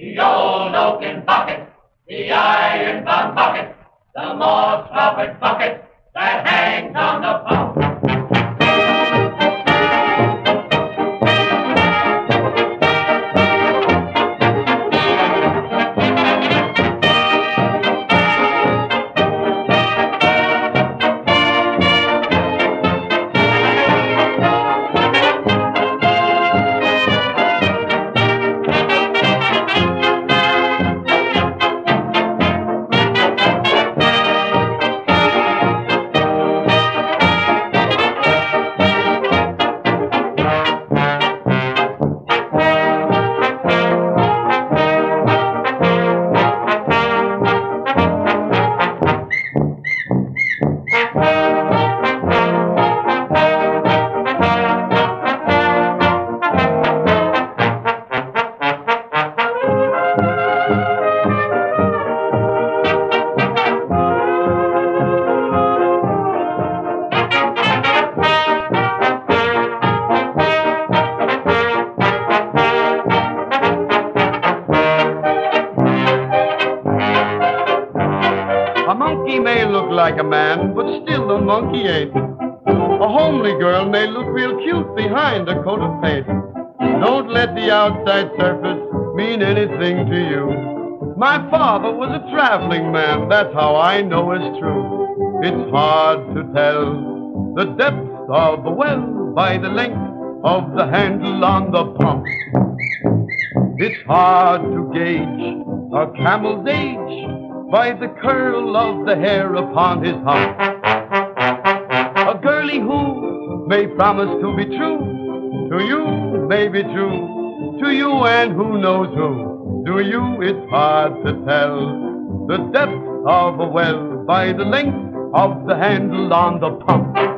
the old oaken bucket, the iron-bound bucket, the moss-covered bucket man, but still a monkey ain't. A homely girl may look real cute behind a coat of paint. Don't let the outside surface mean anything to you. My father was a traveling man, that's how I know it's true. It's hard to tell the depth of a well by the length of the handle on the pump. It's hard to gauge a camel's age by the curl of the hair upon his hump. A girlie who may promise to be true to you may be true to you and who knows who. To you it's hard to tell the depth of a well by the length of the handle on the pump.